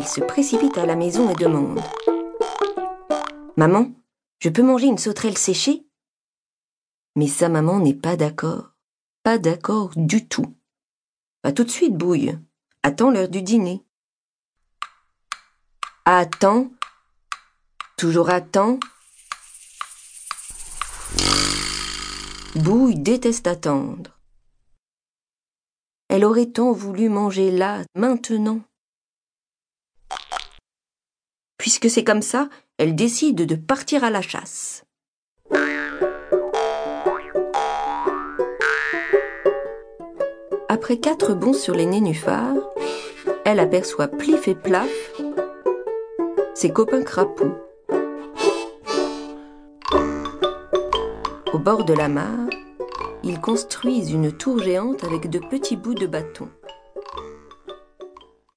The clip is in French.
elle se précipite à la maison et demande Maman, je peux manger une sauterelle séchée? Mais sa maman n'est pas d'accord. Pas d'accord du tout. Pas tout de suite, Bouille. Attends l'heure du dîner. Attends. Toujours attends. Bouille déteste attendre. Elle aurait tant voulu manger là, maintenant. Puisque c'est comme ça, elle décide de partir à la chasse. Après quatre bonds sur les nénuphars, elle aperçoit Plif et Plaf, ses copains crapauds. Au bord de la mare, ils construisent une tour géante avec de petits bouts de bâton.